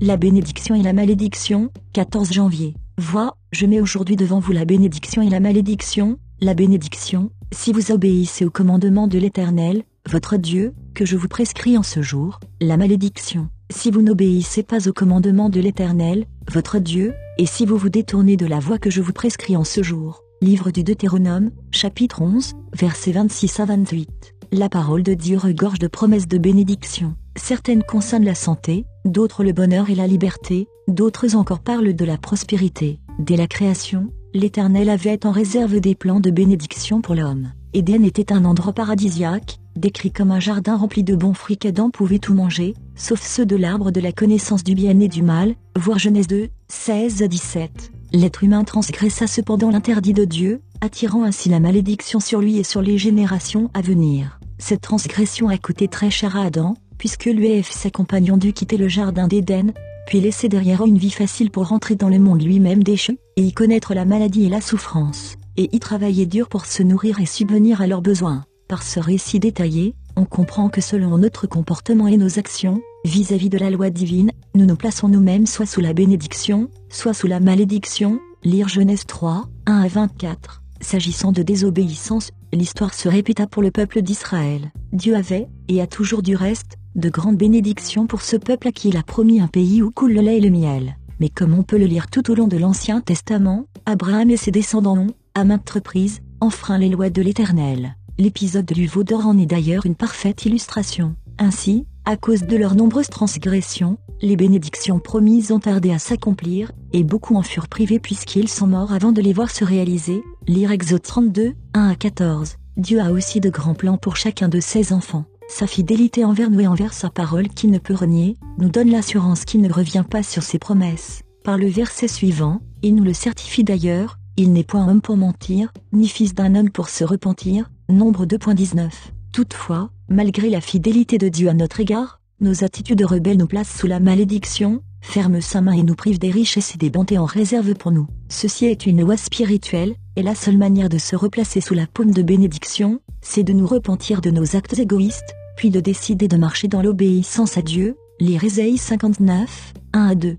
la bénédiction et la malédiction, 14 janvier. Vois, je mets aujourd'hui devant vous la bénédiction et la malédiction, la bénédiction, si vous obéissez au commandement de l'Éternel, votre Dieu, que je vous prescris en ce jour, la malédiction, si vous n'obéissez pas au commandement de l'Éternel, votre Dieu, et si vous vous détournez de la voie que je vous prescris en ce jour. Livre du Deutéronome, chapitre 11, versets 26 à 28. La parole de Dieu regorge de promesses de bénédiction. Certaines concernent la santé, d'autres le bonheur et la liberté, d'autres encore parlent de la prospérité. Dès la création, l'Éternel avait en réserve des plans de bénédiction pour l'homme. Éden était un endroit paradisiaque, décrit comme un jardin rempli de bons fruits qu'Adam pouvait tout manger, sauf ceux de l'arbre de la connaissance du bien et du mal, voir Genèse 2, 16 à 17. L'être humain transgressa cependant l'interdit de Dieu, attirant ainsi la malédiction sur lui et sur les générations à venir. Cette transgression a coûté très cher à Adam, puisque ses compagnons dû quitter le jardin d'Éden, puis laisser derrière eux une vie facile pour rentrer dans le monde lui-même déchu, et y connaître la maladie et la souffrance, et y travailler dur pour se nourrir et subvenir à leurs besoins. Par ce récit détaillé, on comprend que selon notre comportement et nos actions, vis-à-vis de la loi divine, nous nous plaçons nous-mêmes soit sous la bénédiction, soit sous la malédiction. Lire Genèse 3, 1 à 24. S'agissant de désobéissance, l'histoire se répéta pour le peuple d'Israël. Dieu avait, et a toujours du reste, de grandes bénédictions pour ce peuple à qui il a promis un pays où coule le lait et le miel. Mais comme on peut le lire tout au long de l'Ancien Testament, Abraham et ses descendants ont, à maintes reprises, enfreint les lois de l'Éternel. L'épisode du veau d'or en est d'ailleurs une parfaite illustration. Ainsi, à cause de leurs nombreuses transgressions, les bénédictions promises ont tardé à s'accomplir, et beaucoup en furent privés puisqu'ils sont morts avant de les voir se réaliser. Lire Exode 32, 1 à 14. Dieu a aussi de grands plans pour chacun de ses enfants. Sa fidélité envers nous et envers sa parole qui ne peut renier, nous donne l'assurance qu'il ne revient pas sur ses promesses. Par le verset suivant, il nous le certifie d'ailleurs, il n'est point homme pour mentir, ni fils d'un homme pour se repentir, nombre 2.19. Toutefois, malgré la fidélité de Dieu à notre égard, nos attitudes rebelles nous placent sous la malédiction, ferment sa main et nous privent des richesses et des bontés en réserve pour nous. Ceci est une loi spirituelle, et la seule manière de se replacer sous la paume de bénédiction, c'est de nous repentir de nos actes égoïstes, puis de décider de marcher dans l'obéissance à Dieu. Lire Ésaïe 59, 1 à 2.